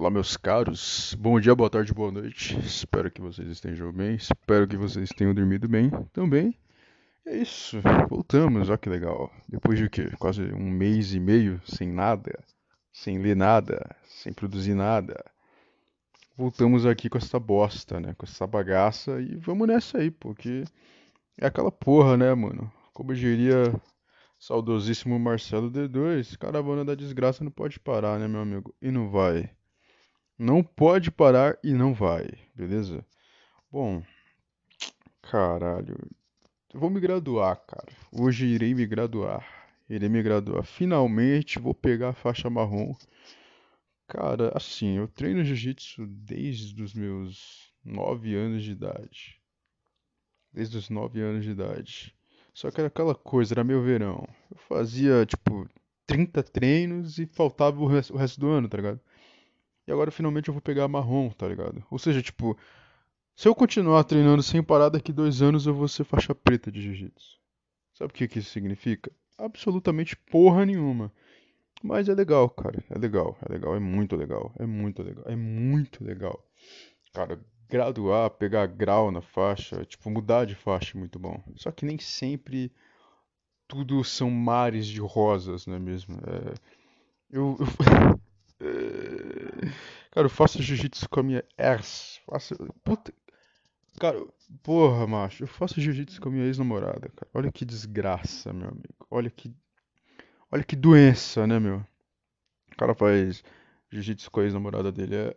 Olá, meus caros. Bom dia, boa tarde, boa noite. Espero que vocês estejam bem. Espero que vocês tenham dormido bem também. É isso. Voltamos. Olha que legal. Depois de quê? Quase um mês e meio sem nada, sem ler nada, sem produzir nada. Voltamos aqui com essa bosta, né? Com essa bagaça e vamos nessa aí, porque é aquela porra, né, mano? Como diria saudosíssimo Marcelo D2, caravana da desgraça não pode parar, né, meu amigo? E não vai. Não pode parar e não vai, beleza? Bom, caralho. Eu vou me graduar, cara. Hoje irei me graduar. Irei me graduar. Finalmente vou pegar a faixa marrom. Cara, assim, eu treino jiu-jitsu desde os meus 9 anos de idade. Desde os 9 anos de idade. Só que era aquela coisa, era meu verão. Eu fazia, tipo, 30 treinos e faltava o resto, do ano, tá ligado? E agora finalmente eu vou pegar marrom, tá ligado? Ou seja, tipo, se eu continuar treinando sem parar, daqui dois anos eu vou ser faixa preta de jiu-jitsu. Sabe o que, que isso significa? Absolutamente porra nenhuma. Mas é legal, cara. É legal, é legal, é muito legal. É muito legal, é muito legal. Cara, graduar, pegar grau na faixa, tipo, mudar de faixa é muito bom. Só que nem sempre tudo são mares de rosas, não é mesmo? É... Eu, eu... Cara, eu faço jiu-jitsu com a minha ex. Faço... Puta... Cara, porra, macho. Eu faço jiu-jitsu com a minha ex-namorada, cara. Olha que desgraça, meu amigo. Olha que. Olha que doença, né, meu? O cara faz jiu-jitsu com a ex-namorada dele. É...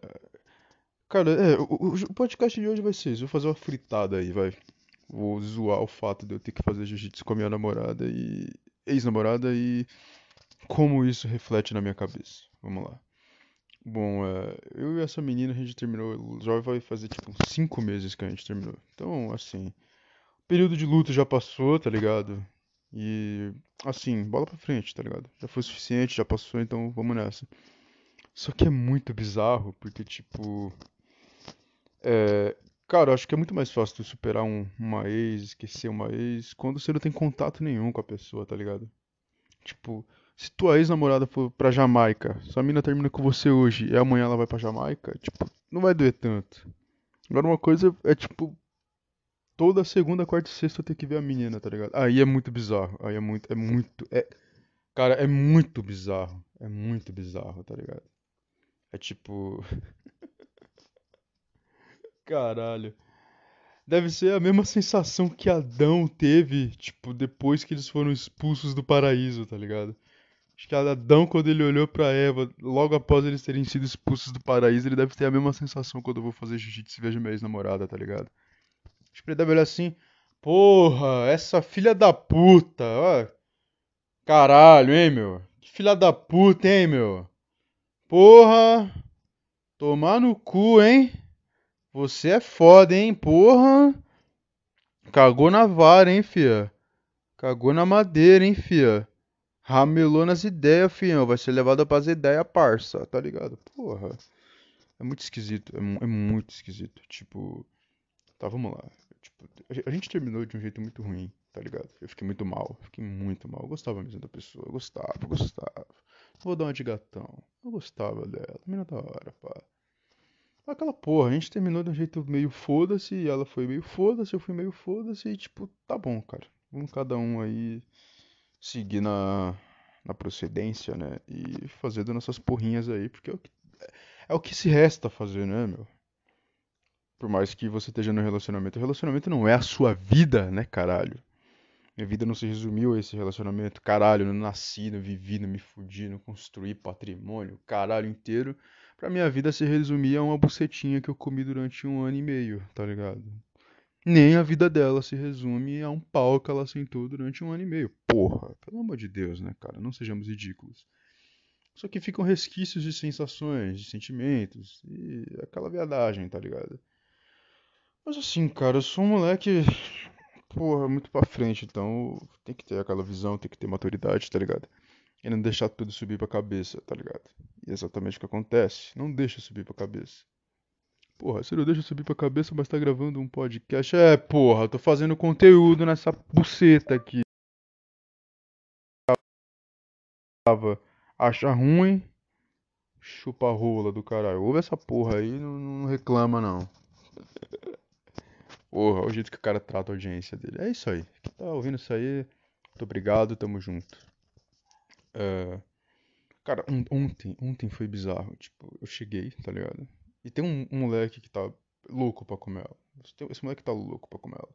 Cara, é, o, o podcast de hoje vai ser isso. Vou fazer uma fritada aí, vai. Vou zoar o fato de eu ter que fazer jiu-jitsu com a minha namorada e. ex-namorada e. como isso reflete na minha cabeça. Vamos lá. Bom, é, eu e essa menina a gente terminou. Já vai fazer tipo uns 5 meses que a gente terminou. Então, assim. O período de luto já passou, tá ligado? E. Assim, bola pra frente, tá ligado? Já foi suficiente, já passou, então vamos nessa. Só que é muito bizarro, porque, tipo. É, cara, acho que é muito mais fácil tu superar um, uma ex, esquecer uma ex, quando você não tem contato nenhum com a pessoa, tá ligado? Tipo, se tua ex-namorada for pra Jamaica, sua mina termina com você hoje e amanhã ela vai pra Jamaica, tipo, não vai doer tanto. Agora uma coisa é tipo, toda segunda, quarta e sexta eu tenho que ver a menina, tá ligado? Aí é muito bizarro, aí é muito, é muito, é... Cara, é muito bizarro, é muito bizarro, tá ligado? É tipo... Caralho. Deve ser a mesma sensação que Adão teve, tipo, depois que eles foram expulsos do paraíso, tá ligado? Acho que Adão, quando ele olhou pra Eva, logo após eles terem sido expulsos do paraíso, ele deve ter a mesma sensação quando eu vou fazer jiu-jitsu e vejo minha ex-namorada, tá ligado? Acho que ele deve olhar assim, porra, essa filha da puta, ó. Caralho, hein, meu? Que filha da puta, hein, meu? Porra, tomar no cu, hein? Você é foda, hein? Porra. Cagou na vara, hein, fia? Cagou na madeira, hein, fia? Ramelou nas ideias, fião. Vai ser levado pras ideias, parça. Tá ligado? Porra. É muito esquisito. É, é, muito esquisito. Tipo. Tá, vamos lá. Tipo, a gente terminou de um jeito muito ruim, tá ligado? Eu fiquei muito mal. Fiquei muito mal. Eu gostava mesmo da pessoa. Eu gostava, eu gostava. Vou dar uma de gatão. Eu gostava dela. Menina da hora, pá. Aquela porra, a gente terminou de um jeito meio foda-se, ela foi meio foda-se, eu fui meio foda-se, e tipo, tá bom, cara. Vamos cada um aí seguir na, na procedência, né? E fazendo nossas porrinhas aí, porque é o que, é o que se resta fazer, né, meu? Por mais que você esteja no relacionamento. O relacionamento não é a sua vida, né, caralho? Minha vida não se resumiu a esse relacionamento. Caralho, não nasci, não vivi, não me fudi, não construí patrimônio, caralho inteiro. Pra minha vida se resumir a uma bucetinha que eu comi durante um ano e meio, tá ligado? Nem a vida dela se resume a um pau que ela sentou durante um ano e meio. Porra, pelo amor de Deus, né, cara? Não sejamos ridículos. Só que ficam resquícios de sensações, de sentimentos e aquela viadagem, tá ligado? Mas assim, cara, eu sou um moleque, porra, muito pra frente, então tem que ter aquela visão, tem que ter maturidade, tá ligado? E não deixar tudo subir pra cabeça, tá ligado? E é exatamente o que acontece. Não deixa subir pra cabeça. Porra, você deixa subir pra cabeça, mas tá gravando um podcast. É, porra, eu tô fazendo conteúdo nessa buceta aqui. Acha ruim, Chupa rola do caralho. Ouve essa porra aí, não, não reclama não. Porra, olha o jeito que o cara trata a audiência dele. É isso aí. Tá ouvindo isso aí, muito obrigado, tamo junto. É, Cara, on- ontem, ontem foi bizarro. Tipo, eu cheguei, tá ligado? E tem um, um moleque que tá louco pra comer ela. Esse moleque tá louco pra comer ela.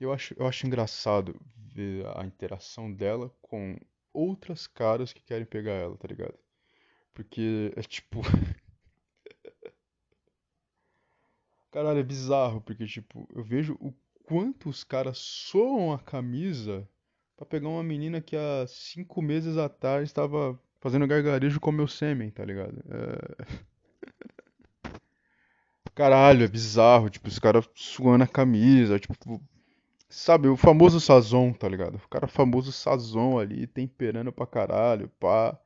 Eu acho, eu acho engraçado ver a interação dela com outras caras que querem pegar ela, tá ligado? Porque é tipo. Caralho, é bizarro, porque, tipo, eu vejo o quanto os caras soam a camisa pra pegar uma menina que há cinco meses atrás estava fazendo gargarejo com meu sêmen, tá ligado? É... Caralho, é bizarro, tipo, os caras suando a camisa, tipo, sabe, o famoso sazon, tá ligado? O cara famoso sazon ali, temperando pra caralho, pá.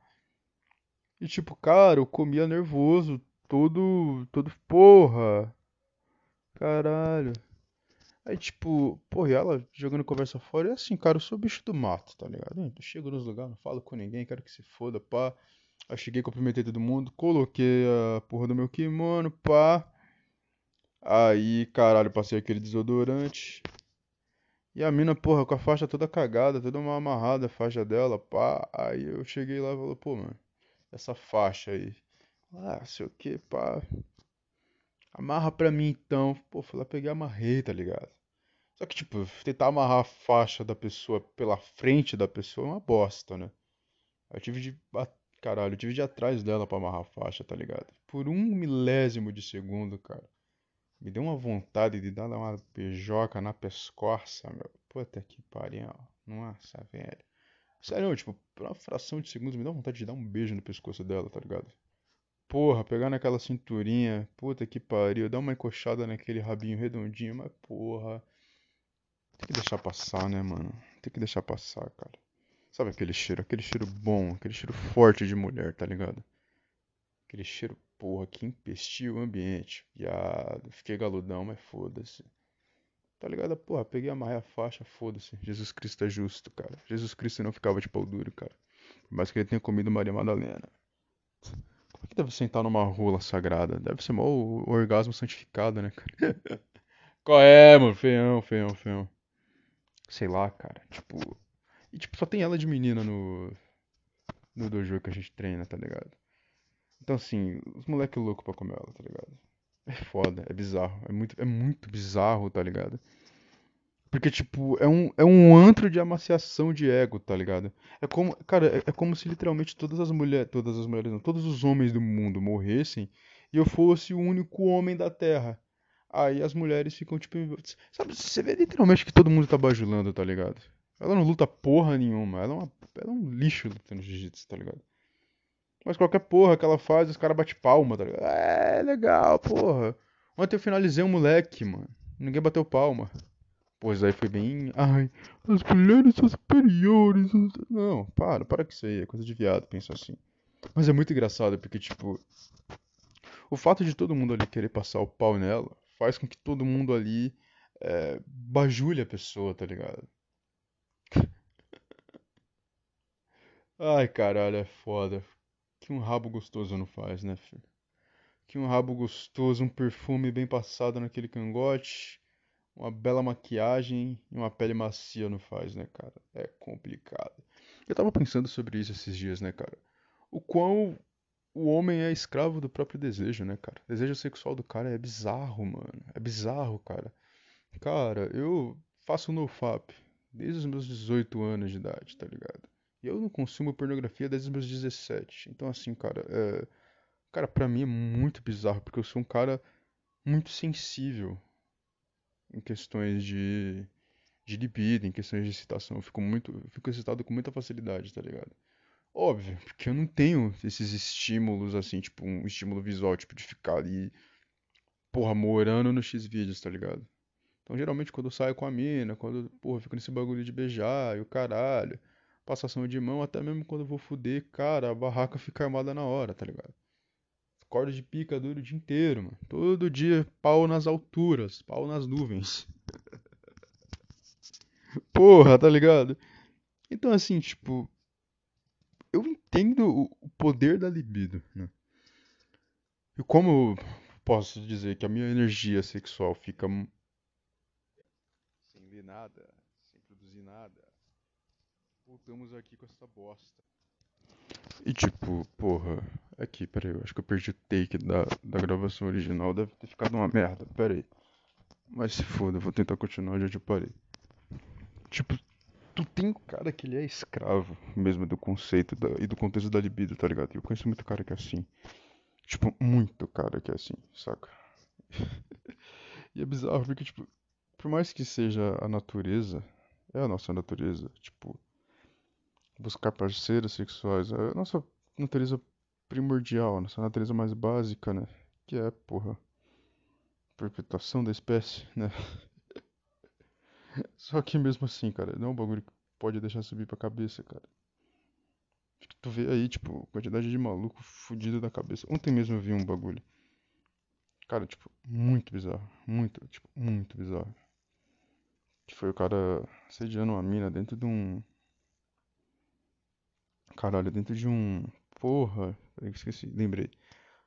E tipo, cara, eu comia nervoso, todo, todo, porra, caralho. Aí, tipo, porra, e ela jogando conversa fora, e assim, cara, eu sou bicho do mato, tá ligado? Eu chego nos lugares, não falo com ninguém, quero que se foda, pá. Aí cheguei, cumprimentei todo mundo, coloquei a porra do meu kimono, pá. Aí, caralho, passei aquele desodorante. E a mina, porra, com a faixa toda cagada, toda mal amarrada, a faixa dela, pá. Aí eu cheguei lá e falei, pô, mano, essa faixa aí. Ah, sei o que, pá. Amarra pra mim então. Pô, fui lá, peguei e amarrei, tá ligado? Só que, tipo, tentar amarrar a faixa da pessoa pela frente da pessoa é uma bosta, né? Eu tive de. Caralho, eu tive de ir atrás dela pra amarrar a faixa, tá ligado? Por um milésimo de segundo, cara. Me deu uma vontade de dar uma beijoca na pescoça, meu. Puta que pariu. Nossa, velho. Sério, tipo, por uma fração de segundos me dá vontade de dar um beijo no pescoço dela, tá ligado? Porra, pegar naquela cinturinha, puta que pariu, dar uma encoxada naquele rabinho redondinho, mas porra. Tem que deixar passar, né, mano? Tem que deixar passar, cara. Sabe aquele cheiro? Aquele cheiro bom, aquele cheiro forte de mulher, tá ligado? Aquele cheiro, porra, que empestia o ambiente. Viado, fiquei galudão, mas foda-se. Tá ligado? Porra, peguei, a faixa, foda-se. Jesus Cristo é justo, cara. Jesus Cristo não ficava de pau duro, cara. Mais que ele tenha comido Maria Madalena. Como é que deve sentar numa rola sagrada? Deve ser mal o orgasmo santificado, né, cara? Qual é, mano? Feião, feião, feião. Sei lá, cara. Tipo. E tipo, só tem ela de menina no. No dojo que a gente treina, tá ligado? Então assim, os moleque louco pra comer ela, tá ligado? É foda, é bizarro. É muito, é muito bizarro, tá ligado? Porque, tipo, é um, é um antro de amaciação de ego, tá ligado? É como, cara, é, é como se literalmente todas as mulheres, todas as mulheres não, todos os homens do mundo morressem e eu fosse o único homem da Terra. Aí as mulheres ficam, tipo, sabe, você vê literalmente que todo mundo tá bajulando, tá ligado? Ela não luta porra nenhuma, ela é, uma, ela é um lixo lutando jiu-jitsu, tá ligado? Mas qualquer porra que ela faz, os caras batem palma, tá ligado? É, legal, porra. Ontem eu finalizei um moleque, mano. Ninguém bateu palma. Pois aí foi bem. Ai, as mulheres são superiores. Não, para, para com isso aí. É coisa de viado, pensa assim. Mas é muito engraçado porque, tipo. O fato de todo mundo ali querer passar o pau nela faz com que todo mundo ali é, bajule a pessoa, tá ligado? Ai, caralho, é foda. Que um rabo gostoso não faz, né, filho? Que um rabo gostoso, um perfume bem passado naquele cangote. Uma bela maquiagem e uma pele macia não faz, né, cara? É complicado. Eu tava pensando sobre isso esses dias, né, cara? O quão o homem é escravo do próprio desejo, né, cara? O desejo sexual do cara é bizarro, mano. É bizarro, cara. Cara, eu faço nofap desde os meus 18 anos de idade, tá ligado? Eu não consumo pornografia desde os meus 17. Então, assim, cara, é... Cara, pra mim é muito bizarro, porque eu sou um cara muito sensível em questões de, de libido, em questões de excitação. Eu fico muito, eu fico excitado com muita facilidade, tá ligado? Óbvio, porque eu não tenho esses estímulos assim, tipo um estímulo visual, tipo de ficar ali, porra, morando no X-vídeos, tá ligado? Então, geralmente quando eu saio com a mina, quando, porra, eu fico nesse bagulho de beijar e o caralho, passação de mão, até mesmo quando eu vou fuder, cara, a barraca fica armada na hora, tá ligado? Corda de pica duro o dia inteiro, mano. Todo dia, pau nas alturas, pau nas nuvens. Porra, tá ligado? Então, assim, tipo, eu entendo o poder da libido, né? como eu posso dizer que a minha energia sexual fica sem ver nada, sem produzir nada? Voltamos aqui com essa bosta. E tipo, porra, aqui, peraí, eu acho que eu perdi o take da, da gravação original, deve ter ficado uma merda, peraí. Mas se foda, eu vou tentar continuar de onde eu parei. Tipo, tu tem um cara que ele é escravo mesmo do conceito da- e do contexto da libido, tá ligado? Eu conheço muito cara que é assim. Tipo, muito cara que é assim, saca? E é bizarro porque, tipo, por mais que seja a natureza, é a nossa natureza, tipo, buscar parceiros sexuais, é a nossa natureza primordial, a nossa natureza mais básica, né? Que é, porra, perpetuação da espécie, né? Só que mesmo assim, cara, não é um bagulho que pode deixar subir pra cabeça, cara. Tu vê aí, tipo, quantidade de maluco fudido da cabeça. Ontem mesmo eu vi um bagulho. Cara, tipo, muito bizarro. Muito, tipo, muito bizarro. Que foi o cara assediando uma mina dentro de um. Caralho, dentro de um. Porra, que esqueci, lembrei.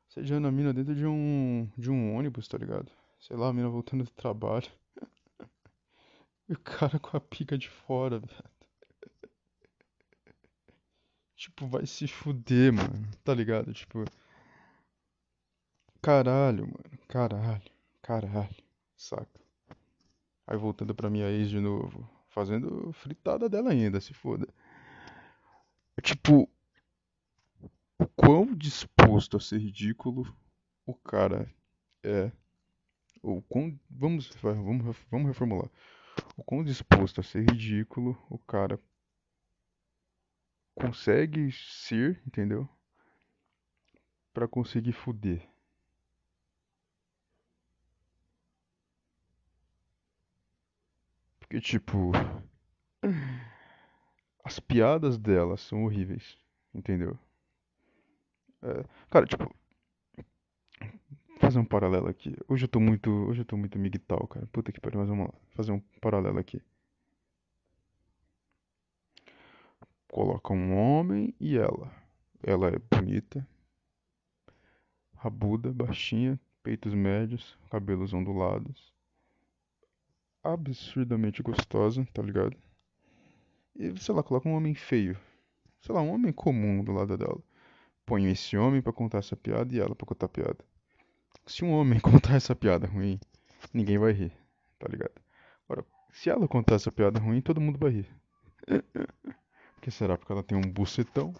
Assediando a mina dentro de um. De um ônibus, tá ligado? Sei lá, a mina voltando do trabalho. E o cara com a pica de fora, velho. Tipo, vai se fuder, mano. Tá ligado? Tipo, caralho, mano. Caralho. Caralho. Saca? Aí voltando pra minha ex de novo. Fazendo fritada dela ainda, se foda. Tipo, o quão disposto a ser ridículo o cara é. Ou quão. Vamos, vamos, vamos reformular. O quão disposto a ser ridículo o cara consegue ser, entendeu? Pra conseguir fuder. Porque, tipo, as piadas dela são horríveis, entendeu? É, cara, tipo, fazer um paralelo aqui. Hoje eu tô muito, hoje eu tô muito migtal, cara. Puta que pariu, mas vamos lá. Fazer um paralelo aqui. Coloca um homem e ela. Ela é bonita, rabuda, baixinha, peitos médios, cabelos ondulados, absurdamente gostosa, tá ligado? Sei lá, coloca um homem feio. Sei lá, um homem comum do lado dela. Põe esse homem pra contar essa piada e ela pra contar a piada. Se um homem contar essa piada ruim, ninguém vai rir, tá ligado? Agora, se ela contar essa piada ruim, todo mundo vai rir. Por que será? Porque ela tem um bucetão?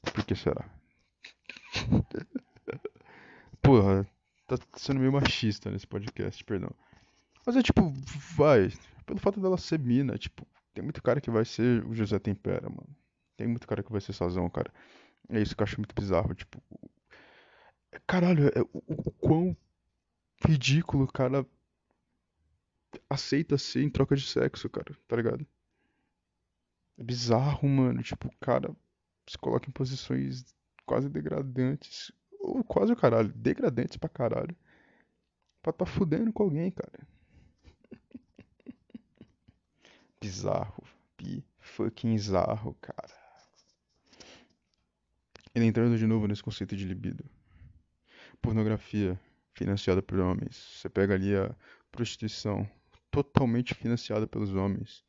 Por que será? Porra, tá sendo meio machista nesse podcast, perdão. Mas é tipo, vai. Pelo fato dela ser mina, tipo, tem muito cara que vai ser o José Tempera, mano. Tem muito cara que vai ser Sazão, cara. É isso que eu acho muito bizarro, tipo. Caralho, é, o, o, quão ridículo o cara aceita ser em troca de sexo, cara, tá ligado? É bizarro, mano. Tipo, o cara se coloca em posições quase degradantes. Ou quase o caralho, degradantes pra caralho. Pra tá fudendo com alguém, cara. Bizarro. Pi fucking zarro, cara. E entrando de novo nesse conceito de libido. Pornografia financiada por homens. Você pega ali a prostituição totalmente financiada pelos homens.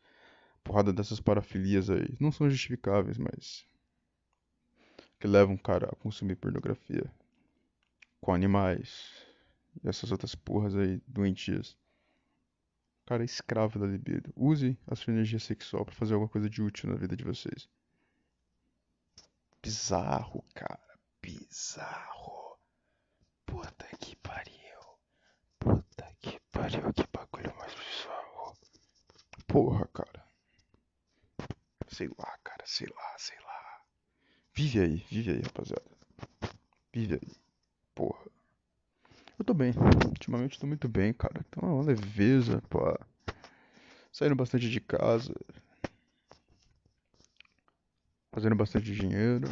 Porrada dessas parafilias aí. Não são justificáveis, mas. Que levam o cara a consumir pornografia. Com animais. E essas outras porras aí doentias. Cara escravo da libido. Use a sua energia sexual pra fazer alguma coisa de útil na vida de vocês. Bizarro, cara. Bizarro. Puta que pariu. Puta que pariu. Que bagulho mais bizarro. Porra, cara. Sei lá, cara. Sei lá, sei lá. Vive aí, vive aí, rapaziada. Vive aí. Eu tô bem. Ultimamente tô muito bem, cara. É uma leveza, pá. Saindo bastante de casa. Fazendo bastante dinheiro.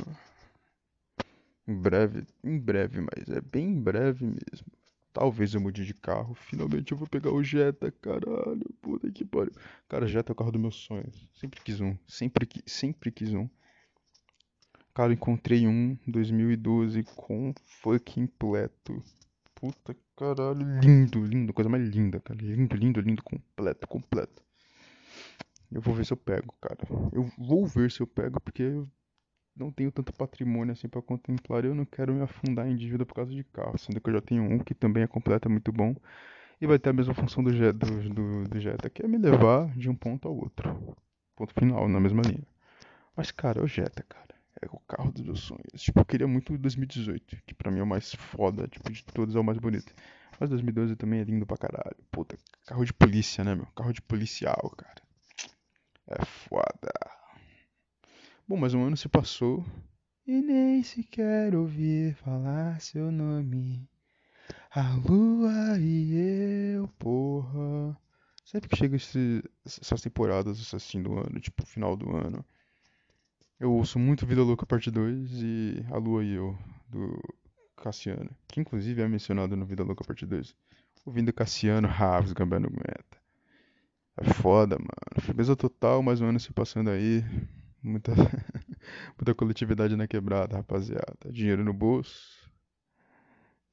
Em breve, em breve, mas é bem em breve mesmo. Talvez eu mude de carro. Finalmente eu vou pegar o Jetta, caralho. Puta que pariu. Cara, Jetta é o carro dos meus sonhos. Sempre quis um. Sempre, sempre quis um. Cara, encontrei um 2012 com fucking pleto. Puta caralho, lindo, lindo, coisa mais linda, cara. Lindo, lindo, lindo, completo, completo. Eu vou ver se eu pego, cara. Eu vou ver se eu pego, porque eu não tenho tanto patrimônio assim para contemplar. Eu não quero me afundar em dívida por causa de carro, sendo que eu já tenho um que também é completo, é muito bom. E vai ter a mesma função do, Jetta, do, do, do Jetta, que é me levar de um ponto ao outro. Ponto final, na mesma linha. Mas, cara, é o Jetta, cara. É o carro dos meus sonhos. Tipo, eu queria muito o 2018, que pra mim é o mais foda, tipo, de todos é o mais bonito. Mas 2012 também é lindo pra caralho. Puta, carro de polícia, né, meu? Carro de policial, cara. É foda. Bom, mas um ano se passou e nem sequer ouvi falar seu nome. A lua e eu, porra. Sempre que chega esse, essas temporadas assim do ano, tipo final do ano, eu ouço muito Vida Louca Parte 2 e A Lua e Eu, do Cassiano, que inclusive é mencionado no Vida Louca Parte 2. Ouvindo Cassiano, Raves, Gambano Meta. É foda, mano. Firmeza total, mais um ano se passando aí. Muita, muita coletividade na quebrada, rapaziada. Dinheiro no bolso.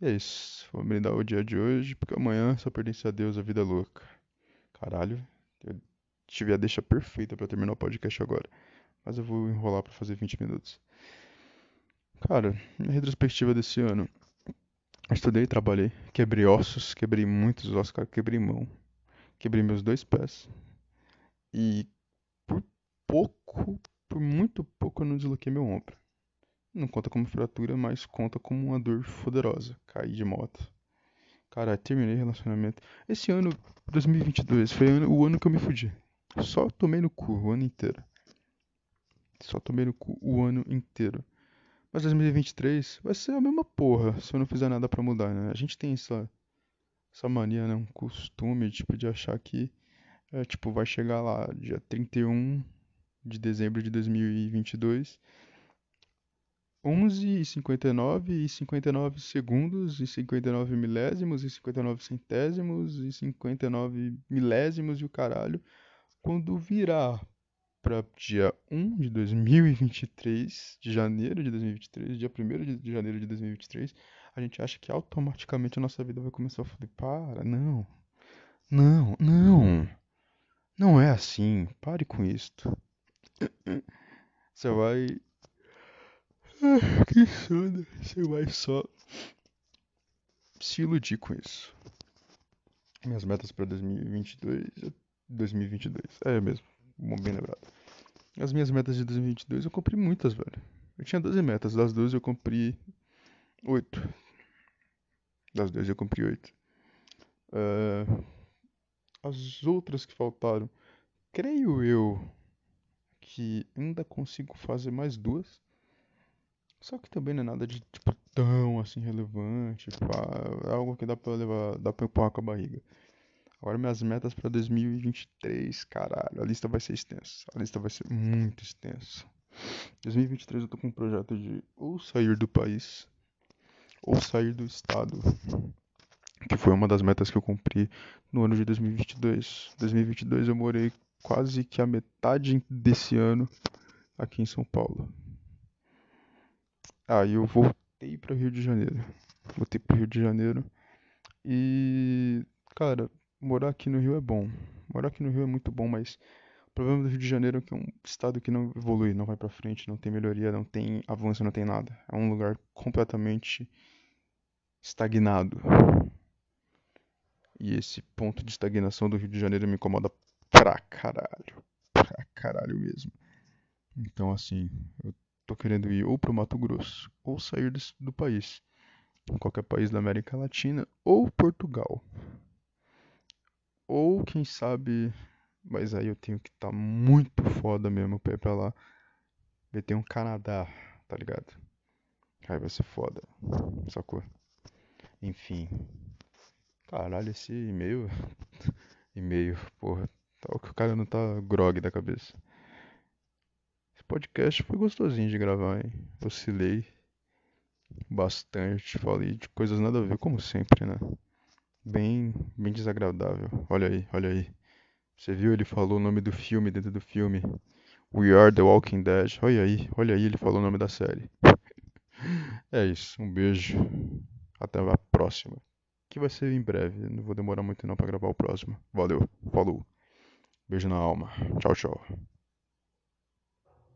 E é isso. Vou brindar o dia de hoje, porque amanhã só pertence a Deus a vida louca. Caralho, eu tive a deixa perfeita para terminar o podcast agora. Mas eu vou enrolar para fazer 20 minutos. Cara, minha retrospectiva desse ano. estudei, trabalhei, quebrei ossos, quebrei muitos ossos, cara, quebrei mão. Quebrei meus dois pés. E por pouco, por muito pouco eu não desloquei meu ombro. Não conta como fratura, mas conta como uma dor poderosa. Caí de moto. Cara, terminei relacionamento. Esse ano, 2022, foi o ano que eu me fudi. Só tomei no cu o ano inteiro. Só tomei no cu o ano inteiro. Mas 2023 vai ser a mesma porra se eu não fizer nada para mudar, né? A gente tem essa essa mania, né? Um costume, tipo, de achar que, é, tipo, vai chegar lá dia 31 de dezembro de 2022, 11 e 59 e 59 segundos e 59 milésimos e 59 centésimos e 59 milésimos e o caralho, quando virar para dia 1 de 2023, de janeiro de 2023, dia 1 de janeiro de 2023, a gente acha que automaticamente a nossa vida vai começar a foder. Para, não. Não, não. Não é assim. Pare com isto. Você vai. Ah, que sono. Você vai só se iludir com isso. Minhas metas para 2022. 2022. É mesmo. Bem lembrado. As minhas metas de 2022 eu cumpri muitas, velho. Eu tinha 12 metas. Das 12 eu cumpri 8. Das 12 eu cumpri 8. Uh, as outras que faltaram, creio eu que ainda consigo fazer mais duas. Só que também não é nada de tipo, tão assim relevante. Pá, é algo que dá pra levar, dá pra empurrar com a barriga. Agora minhas metas para 2023, caralho, a lista vai ser extensa. A lista vai ser muito extensa. 2023 eu tô com um projeto de ou sair do país ou sair do estado, que foi uma das metas que eu cumpri no ano de 2022. 2022 eu morei quase que a metade desse ano aqui em São Paulo. Aí ah, eu voltei para Rio de Janeiro. Voltei para Rio de Janeiro e cara, morar aqui no Rio é bom. Morar aqui no Rio é muito bom, mas o problema do Rio de Janeiro é que é um estado que não evolui, não vai para frente, não tem melhoria, não tem avanço, não tem nada. É um lugar completamente estagnado. E esse ponto de estagnação do Rio de Janeiro me incomoda pra caralho. Pra caralho mesmo. Então, assim, eu tô querendo ir ou pro Mato Grosso, ou sair do, do país. Em qualquer país da América Latina, ou Portugal. Ou quem sabe. Mas aí eu tenho que estar tá muito foda mesmo pra ir pra lá. Vai ter um Canadá, tá ligado? Aí vai ser foda. Sacou? Enfim. Caralho, esse e-mail. e-mail, porra. Tá, o cara não tá grog da cabeça. Esse podcast foi gostosinho de gravar, hein? Oscilei bastante. Falei de coisas nada a ver, como sempre, né? Bem, bem desagradável. Olha aí, olha aí. Você viu? Ele falou o nome do filme dentro do filme. We Are The Walking Dead. Olha aí, olha aí, ele falou o nome da série. É isso, um beijo. Até a próxima. Que vai ser em breve, não vou demorar muito não pra gravar o próximo. Valeu, falou. Beijo na alma. Tchau, tchau.